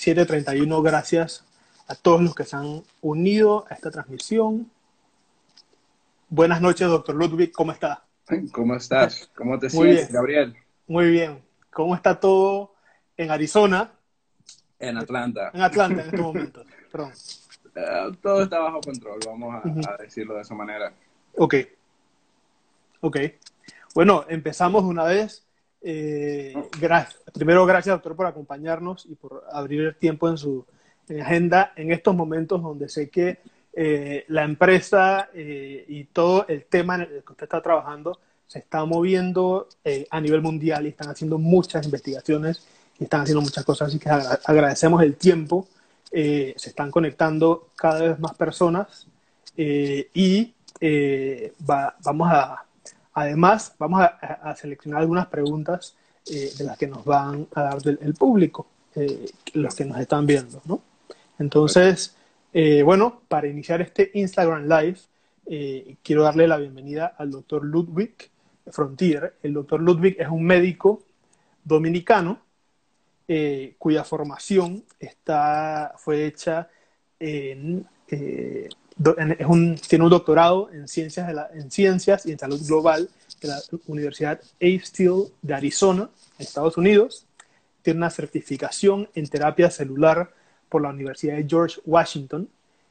7.31. Gracias a todos los que se han unido a esta transmisión. Buenas noches, doctor Ludwig. ¿Cómo está? ¿Cómo estás? ¿Cómo te sientes, Gabriel? Muy bien. ¿Cómo está todo en Arizona? En Atlanta. En Atlanta en estos momentos. Perdón. Eh, todo está bajo control, vamos a, decirlo de esa manera. Ok. Ok. Bueno, empezamos una vez. Eh, gracias. Primero, gracias, doctor, por acompañarnos y por abrir el tiempo en su agenda en estos momentos donde sé que eh, la empresa y todo el tema en el que usted está trabajando se está moviendo a nivel mundial y están haciendo muchas investigaciones y están haciendo muchas cosas, así que agradecemos el tiempo eh, se están conectando cada vez más personas eh, y eh, vamos a, además, vamos a, seleccionar algunas preguntas de las que nos van a dar el público, los que nos están viendo, ¿no? Entonces, bueno, para iniciar este Instagram Live, quiero darle la bienvenida al doctor Ludwig Frontier. El doctor Ludwig es un médico dominicano eh, cuya formación está, fue hecha en, eh, tiene un doctorado en ciencias, de la, en ciencias y en salud global de la Universidad A. Steele de Arizona, Estados Unidos. Tiene una certificación en terapia celular por la Universidad de George Washington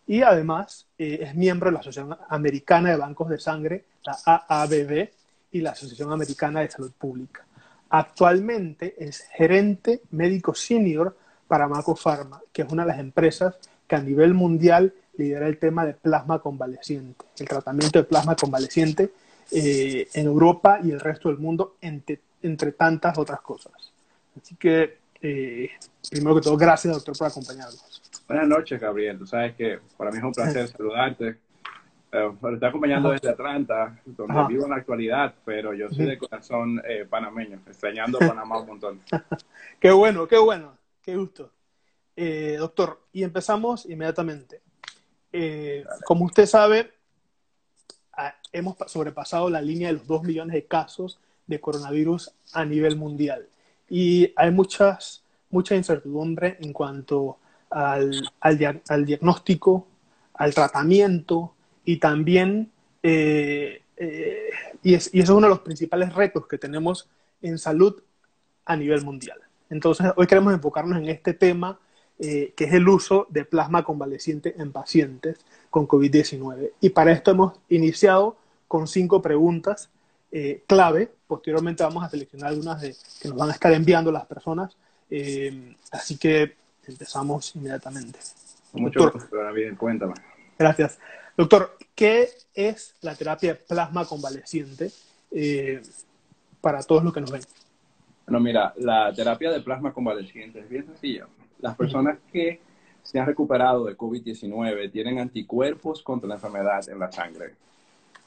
y además eh, es miembro de la Asociación Americana de Bancos de Sangre, la AABB, y la Asociación Americana de Salud Pública. Actualmente es gerente médico senior para Maco Pharma, que es una de las empresas que a nivel mundial lidera el tema de plasma convaleciente, el tratamiento de plasma convaleciente eh, en Europa y el resto del mundo, entre, tantas otras cosas. Así que, eh, primero que todo, gracias, doctor, por acompañarnos. Buenas noches, Gabriel. Tú sabes que para mí es un placer saludarte eh, me está acompañando desde Atlanta, donde vivo en la actualidad, pero yo soy de corazón eh, panameño, extrañando Panamá un montón. qué bueno, qué bueno, qué gusto. Eh, doctor, y empezamos inmediatamente. Como usted sabe, hemos sobrepasado la línea de los 2 millones de casos de coronavirus a nivel mundial. Y hay muchas, mucha incertidumbre en cuanto al, al, diagnóstico, al tratamiento, y también, eh, eh, y, eso es uno de los principales retos que tenemos en salud a nivel mundial. Entonces, hoy queremos enfocarnos en este tema, eh, que es el uso de plasma convaleciente en pacientes con COVID-19. Y para esto hemos iniciado con cinco preguntas clave. Posteriormente vamos a seleccionar algunas de, que nos van a estar enviando las personas. así que empezamos inmediatamente. Mucho gusto, bien, cuéntame. Gracias. Doctor, ¿qué es la terapia de plasma convaleciente eh, para todos los que nos ven? Bueno, mira, la terapia de plasma convaleciente es bien sencilla. Las personas que se han recuperado de COVID-19 tienen anticuerpos contra la enfermedad en la sangre.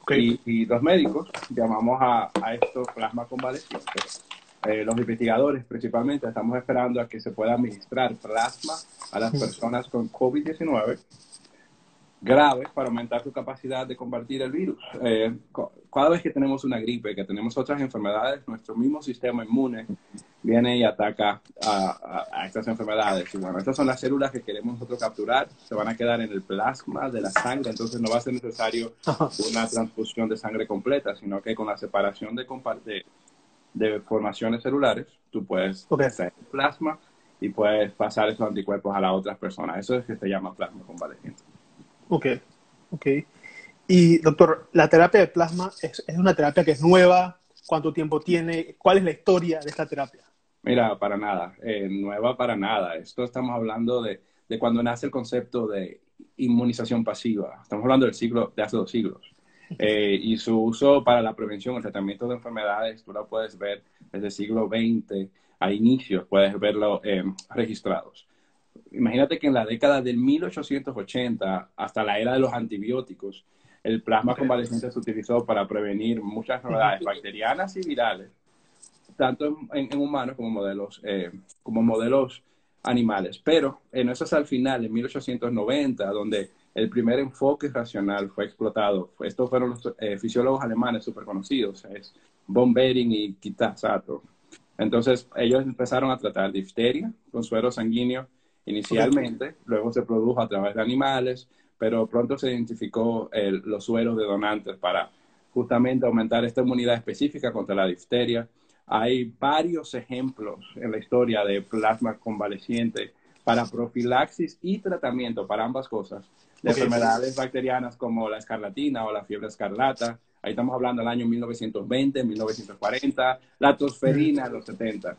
Y, los médicos llamamos a, a estos plasma convalecientes. Eh, los investigadores principalmente estamos esperando a que se pueda administrar plasma a las personas con COVID-19 graves para aumentar su capacidad de combatir el virus. Eh, cada vez que tenemos una gripe, que tenemos otras enfermedades, nuestro mismo sistema inmune viene y ataca a, estas enfermedades. Y bueno, estas son las células que queremos nosotros capturar, se van a quedar en el plasma de la sangre, entonces no va a ser necesario una transfusión de sangre completa, sino que con la separación de, de, de formaciones celulares, tú puedes hacer plasma y puedes pasar esos anticuerpos a las otras personas. Eso es que se llama plasma convaleciente. Ok, ok. Y doctor, la terapia de plasma es, una terapia que es nueva. ¿Cuánto tiempo tiene? ¿Cuál es la historia de esta terapia? Mira, para nada, eh, nueva para nada. Esto estamos hablando de, de, cuando nace el concepto de inmunización pasiva. Estamos hablando del siglo, de hace dos siglos. Eh, y su uso para la prevención, el tratamiento de enfermedades, tú lo puedes ver desde el siglo XX a inicios, puedes verlo eh, registrados imagínate que en la década del 1880 hasta la era de los antibióticos, el plasma convaleciente se utilizó para prevenir muchas enfermedades bacterianas y virales, tanto en, humanos como modelos, eh, como modelos animales. Pero en eso es al final, en 1890, donde el primer enfoque racional fue explotado. Estos fueron los eh, fisiólogos alemanes súper conocidos, es von Behring y Kitasato. Entonces ellos empezaron a tratar difteria con suero sanguíneo inicialmente, luego se produjo a través de animales, pero pronto se identificó los sueros de donantes para justamente aumentar esta inmunidad específica contra la difteria. Hay varios ejemplos en la historia de plasma convaleciente para profilaxis y tratamiento para ambas cosas de enfermedades bacterianas como la escarlatina o la fiebre escarlata. Ahí estamos hablando del año 1920, 1940, la tosferina en los 70.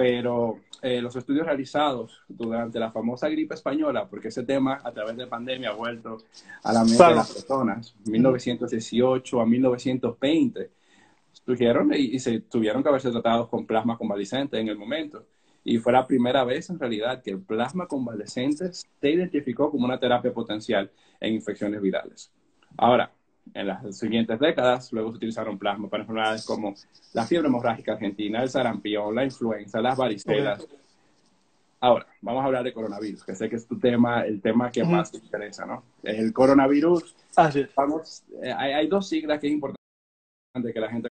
Pero eh, los estudios realizados durante la famosa gripe española, porque ese tema a través de pandemia ha vuelto a la mente de las personas, 1918 a 1920, surgieron y, y, se tuvieron que haberse tratados con plasma convalescente en el momento. Y fue la primera vez en realidad que el plasma convalescente se identificó como una terapia potencial en infecciones virales. Ahora, en las siguientes décadas, luego se utilizaron plasma para enfermedades como la fiebre hemorrágica argentina, el sarampión, la influenza, las varicelas. Ahora, vamos a hablar de coronavirus, que sé que es tu tema, el tema que más te interesa, ¿no? El coronavirus. Vamos, eh, hay, hay, dos siglas que es importante que la gente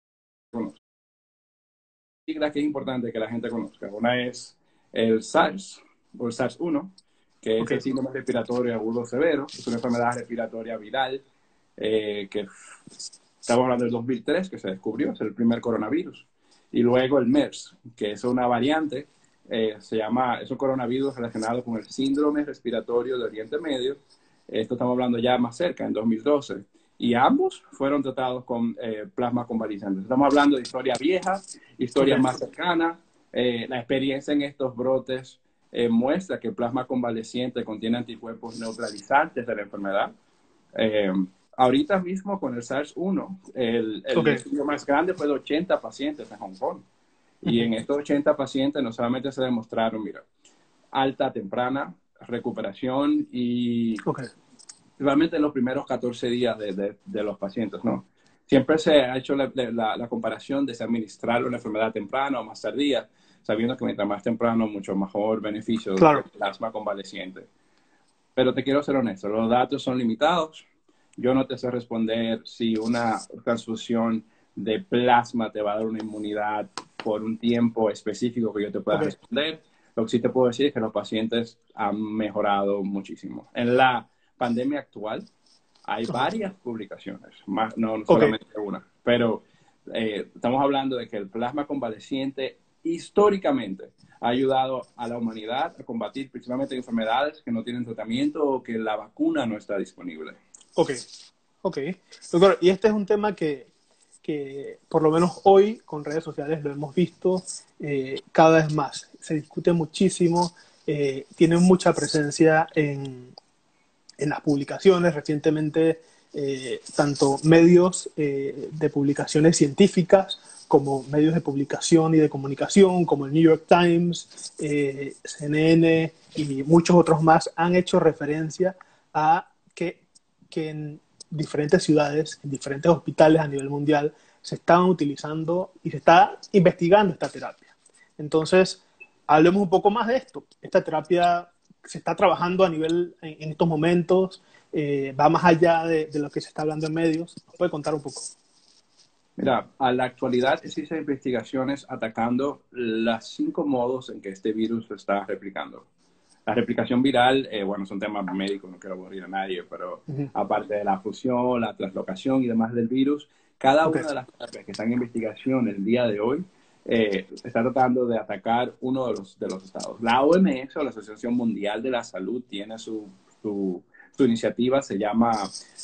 conozca. Siglas que es importante que la gente conozca. Una es el SARS, o el SARS-1, que es el síndrome respiratorio agudo severo, es una enfermedad respiratoria viral eh, que estamos hablando del 2003, que se descubrió, es el primer coronavirus. Y luego el MERS, que es una variante, eh, se llama, es un coronavirus relacionado con el síndrome respiratorio de Oriente Medio. Esto estamos hablando ya más cerca, en 2012. Y ambos fueron tratados con eh, plasma convaleciente. Estamos hablando de historia vieja, historia más cercana. la experiencia en estos brotes muestra que el plasma convaleciente contiene anticuerpos neutralizantes de la enfermedad ahorita mismo con el SARS-1, el, estudio más grande fue de 80 pacientes en Hong Kong. Y en estos 80 pacientes no solamente se demostraron, mira, alta, temprana, recuperación y realmente en los primeros 14 días de, de, los pacientes, ¿no? Siempre se ha hecho la, la, comparación de si administrar una enfermedad temprana o más tardía, sabiendo que mientras más temprano, mucho mejor beneficio del plasma convaleciente. Pero te quiero ser honesto, los datos son limitados yo no te sé responder si una transfusión de plasma te va a dar una inmunidad por un tiempo específico que yo te pueda responder. Lo que sí te puedo decir es que los pacientes han mejorado muchísimo. En la pandemia actual hay varias publicaciones, más, no solamente una, pero eh, estamos hablando de que el plasma convaleciente históricamente ha ayudado a la humanidad a combatir principalmente enfermedades que no tienen tratamiento o que la vacuna no está disponible. Ok, ok. Doctor, y este es un tema que, que por lo menos hoy con redes sociales lo hemos visto eh, cada vez más. Se discute muchísimo, eh, tiene mucha presencia en, en, las publicaciones. Recientemente, eh, tanto medios de publicaciones científicas como medios de publicación y de comunicación, como el New York Times, CNN y muchos otros más, han hecho referencia a que que en diferentes ciudades, en diferentes hospitales a nivel mundial, se están utilizando y se está investigando esta terapia. Entonces, hablemos un poco más de esto. Esta terapia se está trabajando a nivel en, estos momentos, eh, va más allá de, lo que se está hablando en medios. ¿Nos puede contar un poco? Mira, a la actualidad existen investigaciones atacando los cinco modos en que este virus se está replicando. La replicación viral, eh, bueno, son temas médicos, no quiero aburrir a nadie, pero aparte de la fusión, la translocación y demás del virus, cada una de las terapias que están en investigación el día de hoy eh, está tratando de atacar uno de los, de los estados. La OMS o la Asociación Mundial de la Salud tiene su, su, iniciativa, se llama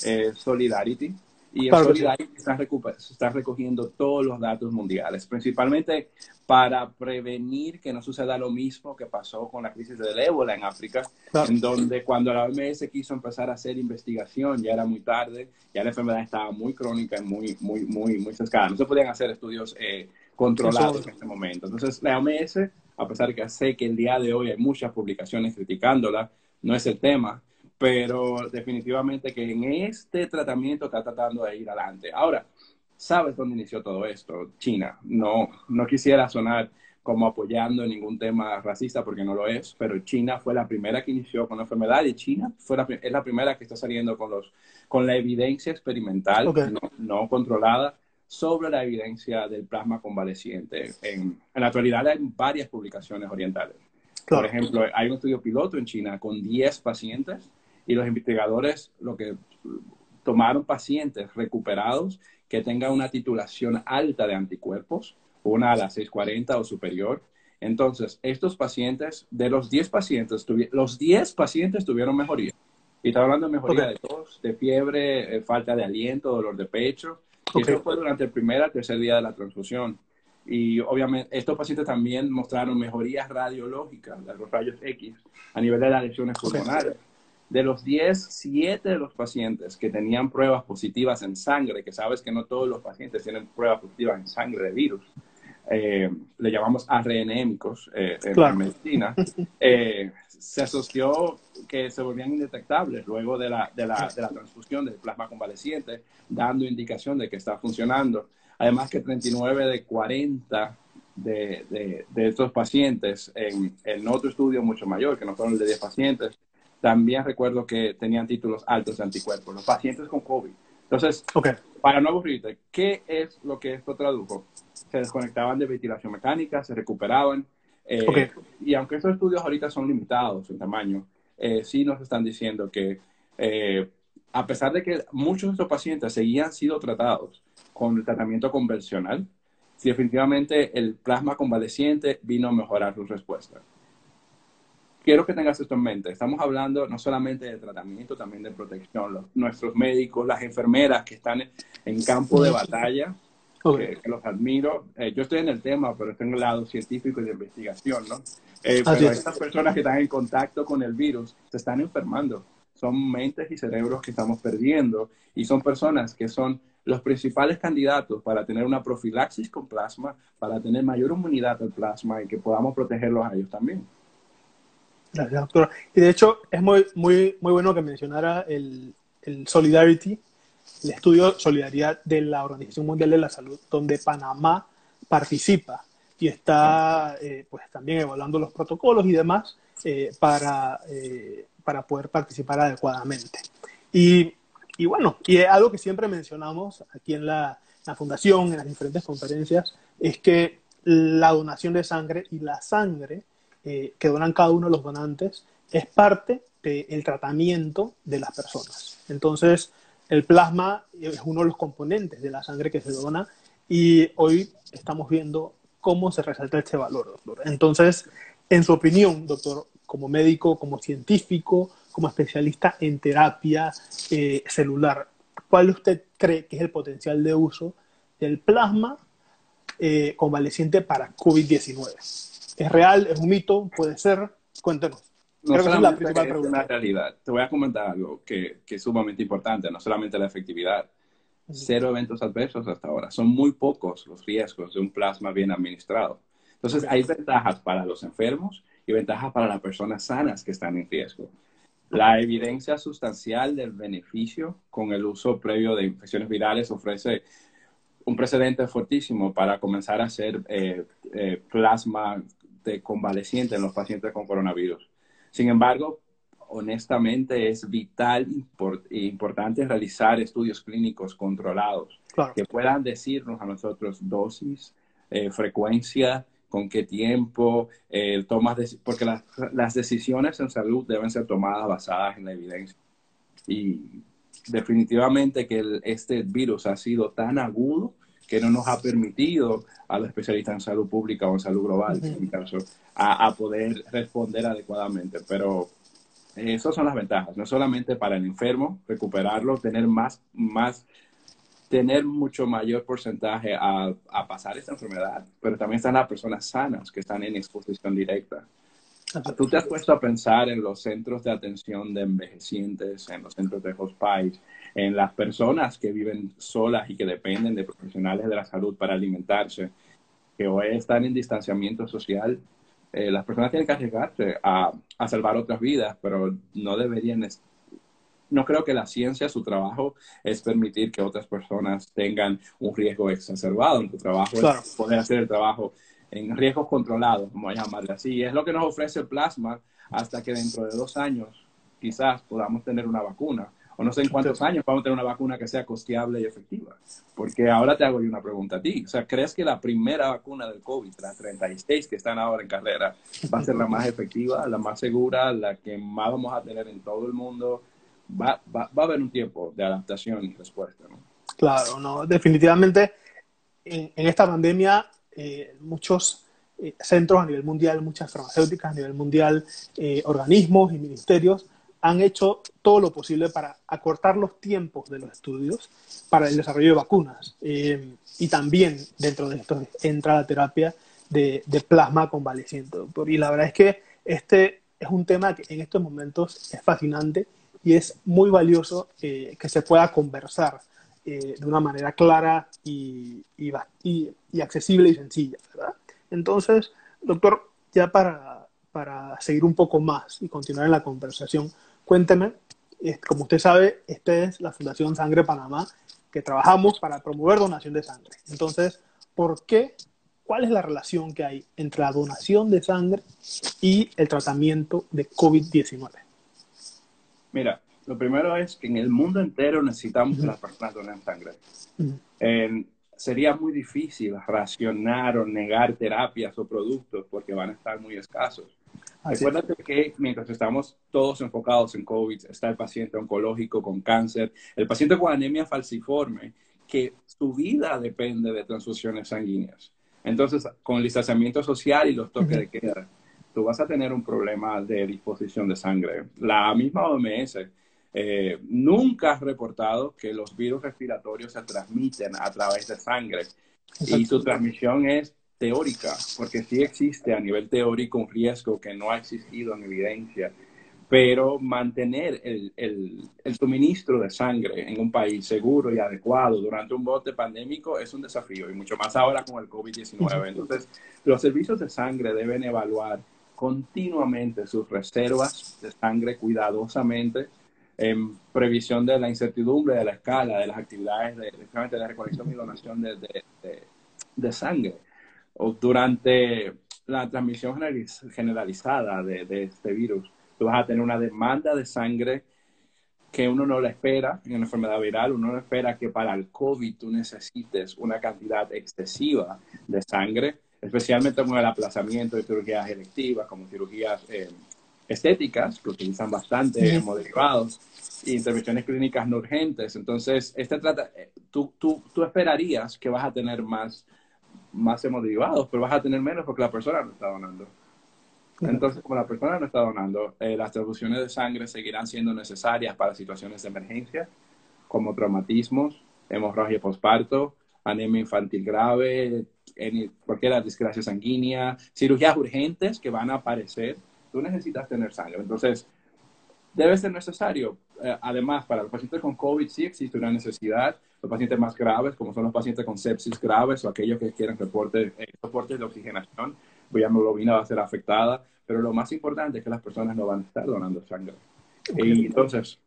eh, Solidarity, y en Solidarity se están, recogiendo todos los datos mundiales, principalmente para prevenir que no suceda lo mismo que pasó con la crisis del ébola en África, en donde cuando la OMS quiso empezar a hacer investigación ya era muy tarde, ya la enfermedad estaba muy crónica y muy, muy, muy, muy No se podían hacer estudios eh, controlados en ese momento. Entonces, la OMS, a pesar de que sé que el día de hoy hay muchas publicaciones criticándola, no es el tema, pero definitivamente que en este tratamiento está tratando de ir adelante. Ahora, ¿sabes dónde inició todo esto? China. No, no quisiera sonar como apoyando ningún tema racista porque no lo es, pero China fue la primera que inició con la enfermedad y China fue la, es la primera que está saliendo con, los, con la evidencia experimental no, controlada sobre la evidencia del plasma convaleciente. En, en la actualidad hay varias publicaciones orientales. Por ejemplo, hay un estudio piloto en China con 10 pacientes y los investigadores lo que tomaron pacientes recuperados que tengan una titulación alta de anticuerpos, una a las 640 o superior. Entonces, estos pacientes, de los 10 pacientes, los 10 pacientes tuvieron mejoría. Y está hablando de mejoría de tos, de fiebre, eh, falta de aliento, dolor de pecho. Y eso fue durante el primer al tercer día de la transfusión. Y obviamente estos pacientes también mostraron mejorías radiológicas de los rayos X a nivel de las lesiones pulmonares. De los 10, 7 de los pacientes que tenían pruebas positivas en sangre, que sabes que no todos los pacientes tienen pruebas positivas en sangre de virus, eh, le llamamos arrenémicos eh, en la medicina, eh, se asoció que se volvían indetectables luego de la, de, la, de la transfusión del plasma convaleciente, dando indicación de que está funcionando. Además que 39 de 40 de, de, de, estos pacientes en, en otro estudio mucho mayor, que no fueron el de 10 pacientes, también recuerdo que tenían títulos altos de anticuerpos, los pacientes con COVID. Entonces, para no aburrirte, ¿qué es lo que esto tradujo? Se desconectaban de ventilación mecánica, se recuperaban. Eh, y aunque estos estudios ahorita son limitados en tamaño, eh, sí nos están diciendo que eh, a pesar de que muchos de estos pacientes seguían siendo tratados con el tratamiento convencional, definitivamente el plasma convaleciente vino a mejorar su respuesta quiero que tengas esto en mente. Estamos hablando no solamente de tratamiento, también de protección. nuestros médicos, las enfermeras que están en campo de batalla, que, los admiro. Eh, yo estoy en el tema, pero estoy en el lado científico y de investigación, ¿no? Eh, pero estas personas que están en contacto con el virus se están enfermando. Son mentes y cerebros que estamos perdiendo y son personas que son los principales candidatos para tener una profilaxis con plasma, para tener mayor inmunidad al plasma y que podamos protegerlos a ellos también. Gracias, doctora. Y de hecho, es muy, muy, muy bueno que mencionara el, el Solidarity, el estudio Solidaridad de la Organización Mundial de la Salud, donde Panamá participa y está eh, pues también evaluando los protocolos y demás eh, para, eh, para poder participar adecuadamente. Y, y, bueno, y algo que siempre mencionamos aquí en la, la fundación, en las diferentes conferencias, es que la donación de sangre y la sangre eh, que donan cada uno de los donantes es parte del tratamiento de las personas. Entonces, el plasma es uno de los componentes de la sangre que se dona y hoy estamos viendo cómo se resalta este valor, doctor. Entonces, en su opinión, doctor, como médico, como científico, como especialista en terapia eh, celular, ¿cuál usted cree que es el potencial de uso del plasma eh, convaleciente para COVID-19? ¿Es real? ¿Es un mito? ¿Puede ser? Cuéntenos. No Creo que es la principal es una realidad. Te voy a comentar algo que, que, es sumamente importante, no solamente la efectividad. Cero eventos adversos hasta ahora. Son muy pocos los riesgos de un plasma bien administrado. Entonces, hay ventajas para los enfermos y ventajas para las personas sanas que están en riesgo. La evidencia sustancial del beneficio con el uso previo de infecciones virales ofrece un precedente fuertísimo para comenzar a hacer eh, eh, plasma de convaleciente en los pacientes con coronavirus. Sin embargo, honestamente es vital e importante realizar estudios clínicos controlados que puedan decirnos a nosotros dosis, eh, frecuencia, con qué tiempo, eh, tomas porque las decisiones en salud deben ser tomadas basadas en la evidencia. Y definitivamente que este virus ha sido tan agudo que no nos ha permitido a los especialistas en salud pública o en salud global, en mi caso, a, poder responder adecuadamente. Pero esas son las ventajas, no solamente para el enfermo recuperarlo, tener más, más tener mucho mayor porcentaje a, a, pasar esta enfermedad, pero también están las personas sanas que están en exposición directa. ¿Tú te has puesto a pensar en los centros de atención de envejecientes, en los centros de hospice, en las personas que viven solas y que dependen de profesionales de la salud para alimentarse, que hoy están en distanciamiento social, eh, las personas tienen que arriesgarse a, a, salvar otras vidas, pero no deberían. No creo que la ciencia, su trabajo es permitir que otras personas tengan un riesgo exacerbado. En tu trabajo es poder hacer el trabajo en riesgos controlados, como llamarle así. es lo que nos ofrece el plasma hasta que dentro de dos años quizás podamos tener una vacuna o no sé en cuántos años vamos a tener una vacuna que sea costeable y efectiva. Porque ahora te hago yo una pregunta a ti. O sea, ¿crees que la primera vacuna del COVID, la 36 que están ahora en carrera, va a ser la más efectiva, la más segura, la que más vamos a tener en todo el mundo? Va, va, va a haber un tiempo de adaptación y respuesta, ¿no? Claro, no, definitivamente en, en esta pandemia eh, muchos eh, centros a nivel mundial, muchas farmacéuticas a nivel mundial, eh, organismos y ministerios han hecho todo lo posible para acortar los tiempos de los estudios para el desarrollo de vacunas. Eh, y también dentro de esto entra la terapia de, de, plasma convaleciente. Y la verdad es que este es un tema que en estos momentos es fascinante y es muy valioso eh, que se pueda conversar eh, de una manera clara y, y, accesible y sencilla, ¿verdad? Entonces, doctor, ya para, para seguir un poco más y continuar en la conversación, Cuénteme, como usted sabe, esta es la Fundación Sangre Panamá, que trabajamos para promover donación de sangre. Entonces, ¿por qué? ¿Cuál es la relación que hay entre la donación de sangre y el tratamiento de COVID-19? Mira, lo primero es que en el mundo entero necesitamos que las personas donen sangre. Eh, sería muy difícil racionar o negar terapias o productos porque van a estar muy escasos. Así Recuérdate es. que mientras estamos todos enfocados en COVID, está el paciente oncológico con cáncer, el paciente con anemia falciforme, que su vida depende de transfusiones sanguíneas. Entonces, con el distanciamiento social y los toques uh -huh. de queda, tú vas a tener un problema de disposición de sangre. La misma OMS eh, nunca ha reportado que los virus respiratorios se transmiten a través de sangre. Y su transmisión es teórica, porque sí existe a nivel teórico un riesgo que no ha existido en evidencia, pero mantener el, el, el, suministro de sangre en un país seguro y adecuado durante un bote pandémico es un desafío, y mucho más ahora con el COVID-19. Entonces, los servicios de sangre deben evaluar continuamente sus reservas de sangre cuidadosamente en previsión de la incertidumbre de la escala de las actividades de, de, de recolección y donación de, de, de sangre. O durante la transmisión generalizada de, de, este virus, tú vas a tener una demanda de sangre que uno no la espera en una enfermedad viral, uno no espera que para el COVID tú necesites una cantidad excesiva de sangre, especialmente con el aplazamiento de cirugías electivas, como cirugías eh, estéticas, que utilizan bastante sí. hemoderivados, y intervenciones clínicas no urgentes. Entonces, este trata, tú, tú, tú esperarías que vas a tener más más hemoderivados, pero vas a tener menos porque la persona no está donando. Entonces, como la persona no está donando, eh, las transfusiones de sangre seguirán siendo necesarias para situaciones de emergencia, como traumatismos, hemorragia postparto, anemia infantil grave, cualquier desgracia sanguínea, cirugías urgentes que van a aparecer. Tú necesitas tener sangre. Entonces, debe ser necesario. Eh, además, para los pacientes con COVID sí existe una necesidad. Los pacientes más graves, como son los pacientes con sepsis graves o aquellos que quieren reporte, eh, soportes de oxigenación, cuya hemoglobina va a ser afectada. Pero lo más importante es que las personas no van a estar donando sangre. Okay. Y entonces,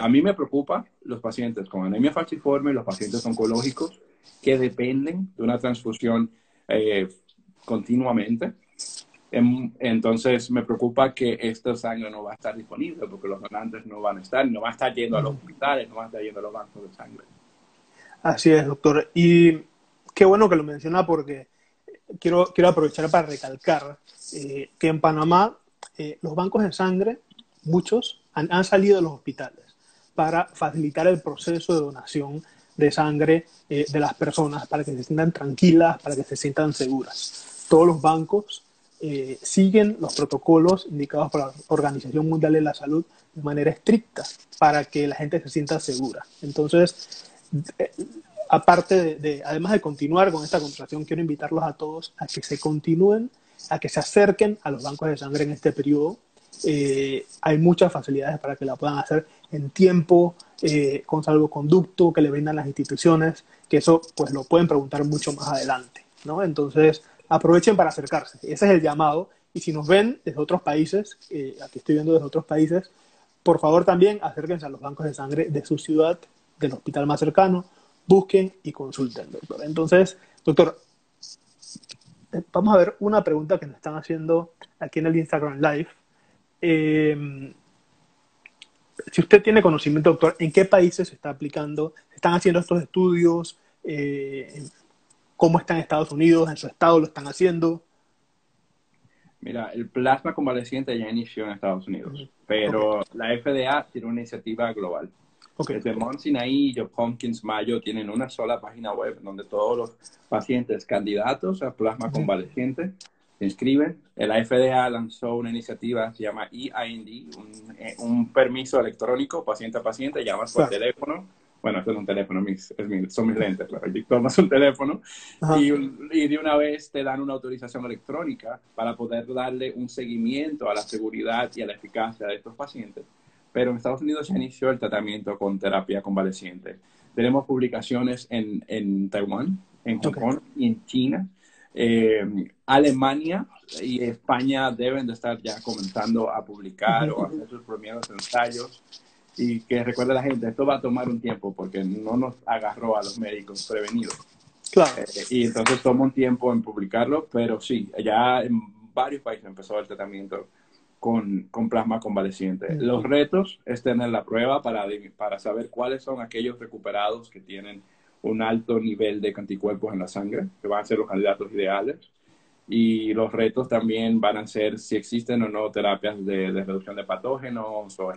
a mí me preocupa los pacientes con anemia falciforme, los pacientes oncológicos que dependen de una transfusión eh, continuamente entonces me preocupa que esta sangre no va a estar disponible porque los donantes no van a estar, no van a estar yendo a los hospitales, no van a estar yendo a los bancos de sangre. Así es, doctor. Y qué bueno que lo menciona porque quiero, quiero aprovechar para recalcar eh, que en Panamá eh, los bancos de sangre, muchos, han, han, salido de los hospitales para facilitar el proceso de donación de sangre eh, de las personas, para que se sientan tranquilas, para que se sientan seguras. Todos los bancos eh, siguen los protocolos indicados por la Organización Mundial de la Salud de manera estricta para que la gente se sienta segura. Entonces, eh, aparte de, de, además de continuar con esta conversación, quiero invitarlos a todos a que se continúen, a que se acerquen a los bancos de sangre en este periodo. Eh, hay muchas facilidades para que la puedan hacer en tiempo, eh, con salvoconducto que le brindan las instituciones, que eso pues lo pueden preguntar mucho más adelante, ¿no? Entonces, aprovechen para acercarse. Ese es el llamado. Y si nos ven desde otros países, eh, aquí estoy viendo desde otros países, por favor también acérquense a los bancos de sangre de su ciudad, del hospital más cercano, busquen y consulten, doctor. Entonces, doctor, eh, vamos a ver una pregunta que nos están haciendo aquí en el Instagram Live. Eh, si usted tiene conocimiento, doctor, ¿en qué países se está aplicando? ¿Están haciendo estos estudios? Eh, ¿Cómo está en Estados Unidos? ¿En su estado lo están haciendo? Mira, el plasma convaleciente ya inició en Estados Unidos, pero la FDA tiene una iniciativa global. Okay. Desde Mount Sinai y Hopkins Mayo tienen una sola página web donde todos los pacientes candidatos a plasma convaleciente se inscriben. La FDA lanzó una iniciativa, se llama EIND, eh, un, permiso electrónico paciente a paciente, llamas por teléfono. Bueno, esto es un teléfono, mis, son mis lentes, pero tomas un teléfono y, y, de una vez te dan una autorización electrónica para poder darle un seguimiento a la seguridad y a la eficacia de estos pacientes. Pero en Estados Unidos ya inició el tratamiento con terapia convaleciente. Tenemos publicaciones en, en Taiwán, en Hong Kong y en China eh, Alemania y España deben de estar ya comenzando a publicar o hacer sus primeros ensayos. Y que recuerde la gente, esto va a tomar un tiempo porque no nos agarró a los médicos prevenidos. Claro. Eh, y entonces toma un tiempo en publicarlo, pero sí, ya en varios países empezó el tratamiento con, con plasma convaleciente. Los retos es tener la prueba para, para saber cuáles son aquellos recuperados que tienen un alto nivel de anticuerpos en la sangre, que van a ser los candidatos ideales. Y los retos también van a ser si existen o no terapias de, reducción de patógenos o,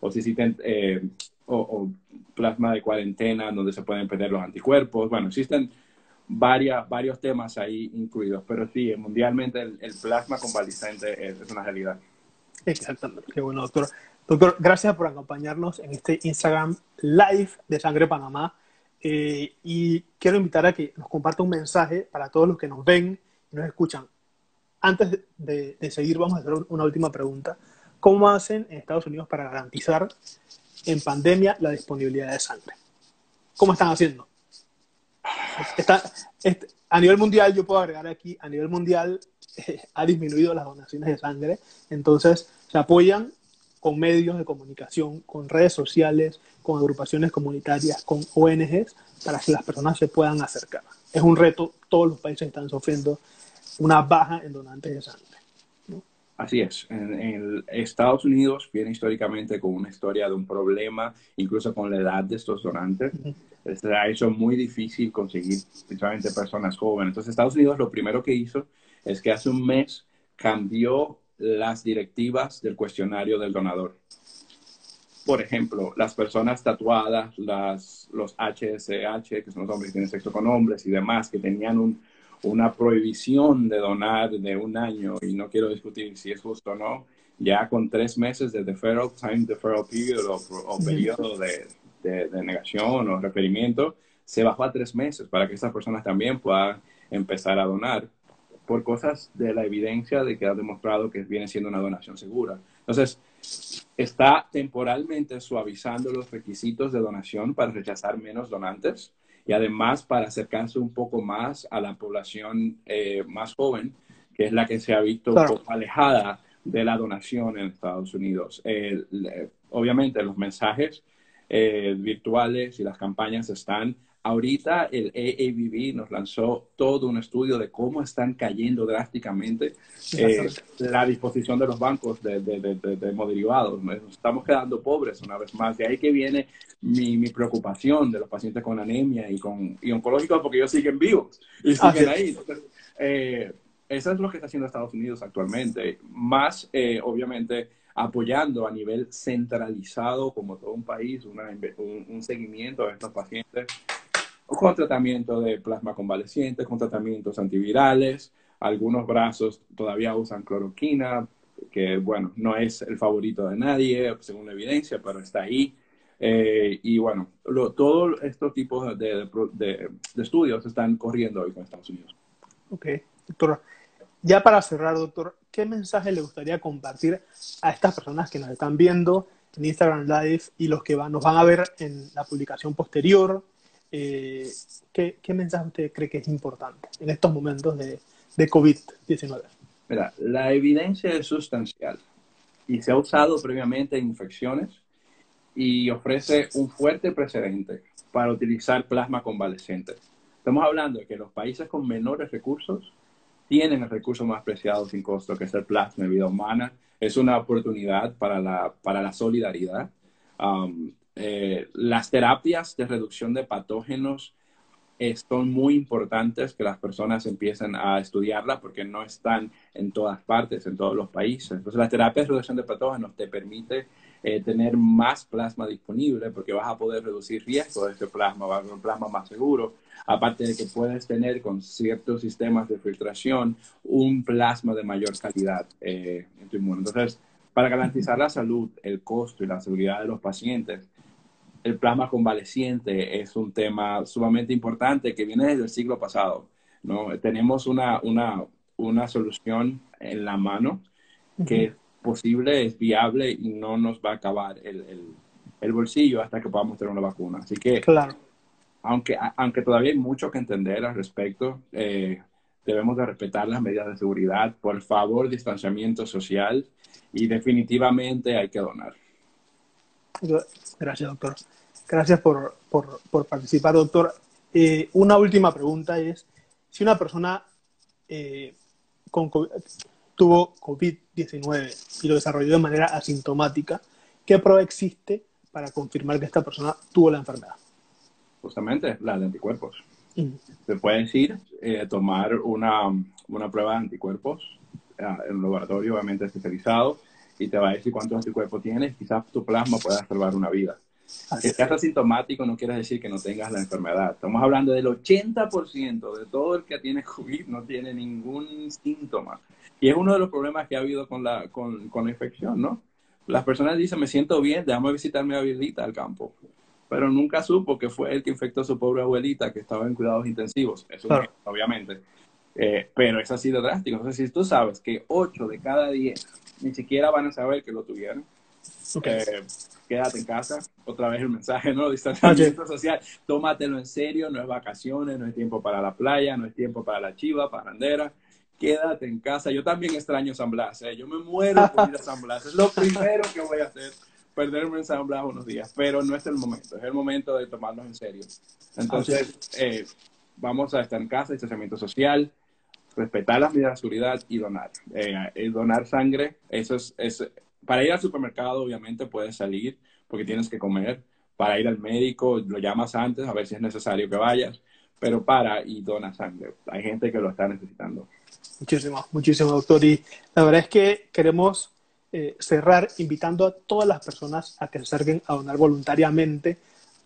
o, si existen eh, o, plasma de cuarentena donde se pueden perder los anticuerpos. Bueno, existen varias, varios temas ahí incluidos, pero sí, mundialmente el, plasma convalescente es, es, una realidad. Exactamente, qué bueno, doctor. Doctor, gracias por acompañarnos en este Instagram Live de Sangre Panamá. Eh, y quiero invitar a que nos comparta un mensaje para todos los que nos ven nos escuchan. Antes de, seguir, vamos a hacer una última pregunta. ¿Cómo hacen en Estados Unidos para garantizar en pandemia la disponibilidad de sangre? ¿Cómo están haciendo? Este, a nivel mundial, yo puedo agregar aquí, a nivel mundial eh, ha disminuido las donaciones de sangre, entonces se apoyan con medios de comunicación, con redes sociales, con agrupaciones comunitarias, con ONGs, para que las personas se puedan acercar. Es un reto, todos los países están sufriendo una baja en donantes de sangre. Así es. En, Estados Unidos viene históricamente con una historia de un problema, incluso con la edad de estos donantes. Se ha hecho muy difícil conseguir, principalmente personas jóvenes. Entonces, Estados Unidos lo primero que hizo es que hace un mes cambió las directivas del cuestionario del donador. Por ejemplo, las personas tatuadas, las, los HSH, que son los hombres que tienen sexo con hombres y demás, que tenían una prohibición de donar de un año, y no quiero discutir si es justo o no, ya con tres meses de deferral, time deferral period o, periodo de, de, negación o referimiento, se bajó a tres meses para que esas personas también puedan empezar a donar por cosas de la evidencia de que ha demostrado que viene siendo una donación segura. Entonces, está temporalmente suavizando los requisitos de donación para rechazar menos donantes y además para acercarse un poco más a la población eh, más joven, que es la que se ha visto un poco alejada de la donación en Estados Unidos. obviamente los mensajes eh, virtuales y las campañas están Ahorita el AABB nos lanzó todo un estudio de cómo están cayendo drásticamente eh, la disposición de los bancos de, de, de, de hemoderivados. Nos estamos quedando pobres una vez más. De ahí que viene mi, mi preocupación de los pacientes con anemia y, con, y oncológicos porque ellos siguen vivos y siguen ahí. Eh, eso es lo que está haciendo Estados Unidos actualmente. Más, eh, obviamente, apoyando a nivel centralizado, como todo un país, un, un, seguimiento a estos pacientes con tratamiento de plasma convaleciente, con tratamientos antivirales. Algunos brazos todavía usan cloroquina, que bueno, no es el favorito de nadie, según la evidencia, pero está ahí. Eh, y bueno, todos estos tipos de, de, estudios están corriendo hoy con Estados Unidos. Ok, doctor. Ya para cerrar, doctor, ¿qué mensaje le gustaría compartir a estas personas que nos están viendo en Instagram Live y los que van, nos van a ver en la publicación posterior? Eh, ¿qué, mensaje usted cree que es importante en estos momentos de, de COVID-19? Mira, la evidencia es sustancial y se ha usado previamente en infecciones y ofrece un fuerte precedente para utilizar plasma convalescente. Estamos hablando de que los países con menores recursos tienen el recurso más preciado sin costo, que es el plasma de vida humana. Es una oportunidad para la, para la solidaridad. Um, eh, las terapias de reducción de patógenos son muy importantes que las personas empiecen a estudiarla porque no están en todas partes, en todos los países. Entonces, las terapias de reducción de patógenos te permite eh, tener más plasma disponible porque vas a poder reducir riesgo de ese plasma, va a ser un plasma más seguro. Aparte de que puedes tener con ciertos sistemas de filtración un plasma de mayor calidad eh, en tu inmune. Entonces, para garantizar la salud, el costo y la seguridad de los pacientes, el plasma convaleciente es un tema sumamente importante que viene desde el siglo pasado. ¿no? Tenemos una, una, una solución en la mano que es posible, es viable y no nos va a acabar el, el, el, bolsillo hasta que podamos tener una vacuna. Así que, claro. aunque, aunque todavía hay mucho que entender al respecto, eh, debemos de respetar las medidas de seguridad. Por favor, distanciamiento social y definitivamente hay que donar. Gracias, doctor. Gracias por, por, por participar, doctor. Eh, una última pregunta es, si una persona eh, con, tuvo COVID-19 y lo desarrolló de manera asintomática, ¿qué prueba existe para confirmar que esta persona tuvo la enfermedad? Justamente la de anticuerpos. Mm. Se puede decir, eh, tomar una, una, prueba de anticuerpos en un laboratorio obviamente especializado y te va a decir cuántos anticuerpos tienes, quizás tu plasma pueda salvar una vida. que seas asintomático no quiere decir que no tengas la enfermedad. Estamos hablando del 80% de todo el que tiene COVID no tiene ningún síntoma. Y es uno de los problemas que ha habido con la, con, con la infección, ¿no? Las personas dicen, me siento bien, déjame visitar a mi abuelita al campo. Pero nunca supo que fue el que infectó a su pobre abuelita que estaba en cuidados intensivos. Eso obviamente. Eh, pero es así de drástico. Entonces, si tú sabes que 8 de cada 10 ni siquiera van a saber que lo tuvieron, eh, quédate en casa. Otra vez el mensaje, ¿no? Distanciamiento social. Tómatelo en serio. No es vacaciones, no es tiempo para la playa, no es tiempo para la chiva, para andera quédate en casa. Yo también extraño San Blas, ¿eh? yo me muero por ir a San Blas. Es lo primero que voy a hacer, perderme en San Blas unos días, pero no es el momento, es el momento de tomarnos en serio. Entonces, eh, vamos a estar en casa, distanciamiento social, respetar las medidas de seguridad y donar. Eh, donar sangre, eso es, es, para ir al supermercado obviamente puedes salir porque tienes que comer, para ir al médico lo llamas antes a ver si es necesario que vayas, pero para y dona sangre. Hay gente que lo está necesitando. Muchísimo, muchísimo, doctor. Y la verdad es que queremos eh, cerrar invitando a todas las personas a que se acerquen a donar voluntariamente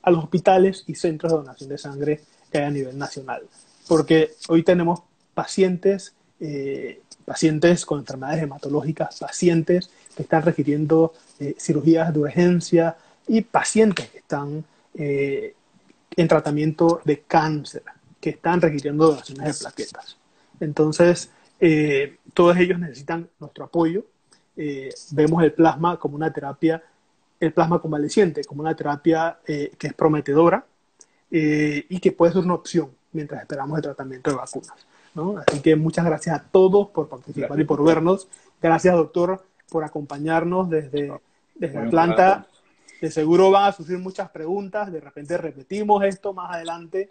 a los hospitales y centros de donación de sangre que hay a nivel nacional. Porque hoy tenemos pacientes, eh, pacientes con enfermedades hematológicas, pacientes que están requiriendo eh, cirugías de urgencia y pacientes que están en tratamiento de cáncer, que están requiriendo donaciones de plaquetas. Entonces, eh, todos ellos necesitan nuestro apoyo. Eh, vemos el plasma como una terapia, el plasma convaleciente, como una terapia eh, que es prometedora y que puede ser una opción mientras esperamos el tratamiento de vacunas. Así que muchas gracias a todos por participar y por vernos. Gracias, doctor, por acompañarnos desde, desde Atlanta. De seguro van a surgir muchas preguntas. De repente repetimos esto más adelante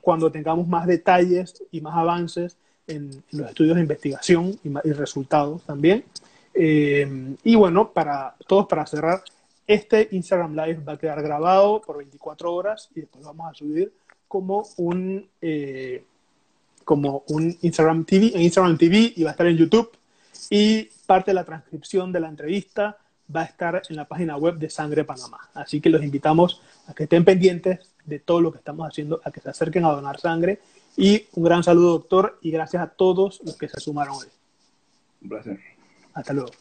cuando tengamos más detalles y más avances en, los estudios de investigación y, resultados también. Eh, y bueno, para todos, para cerrar, este Instagram Live va a quedar grabado por 24 horas y después vamos a subir como un, eh, como un Instagram TV, en Instagram TV y va a estar en YouTube. Y parte de la transcripción de la entrevista va a estar en la página web de Sangre Panamá. Así que los invitamos a que estén pendientes de todo lo que estamos haciendo, a que se acerquen a donar sangre y un gran saludo, doctor, y gracias a todos los que se sumaron hoy. Un placer. Hasta luego.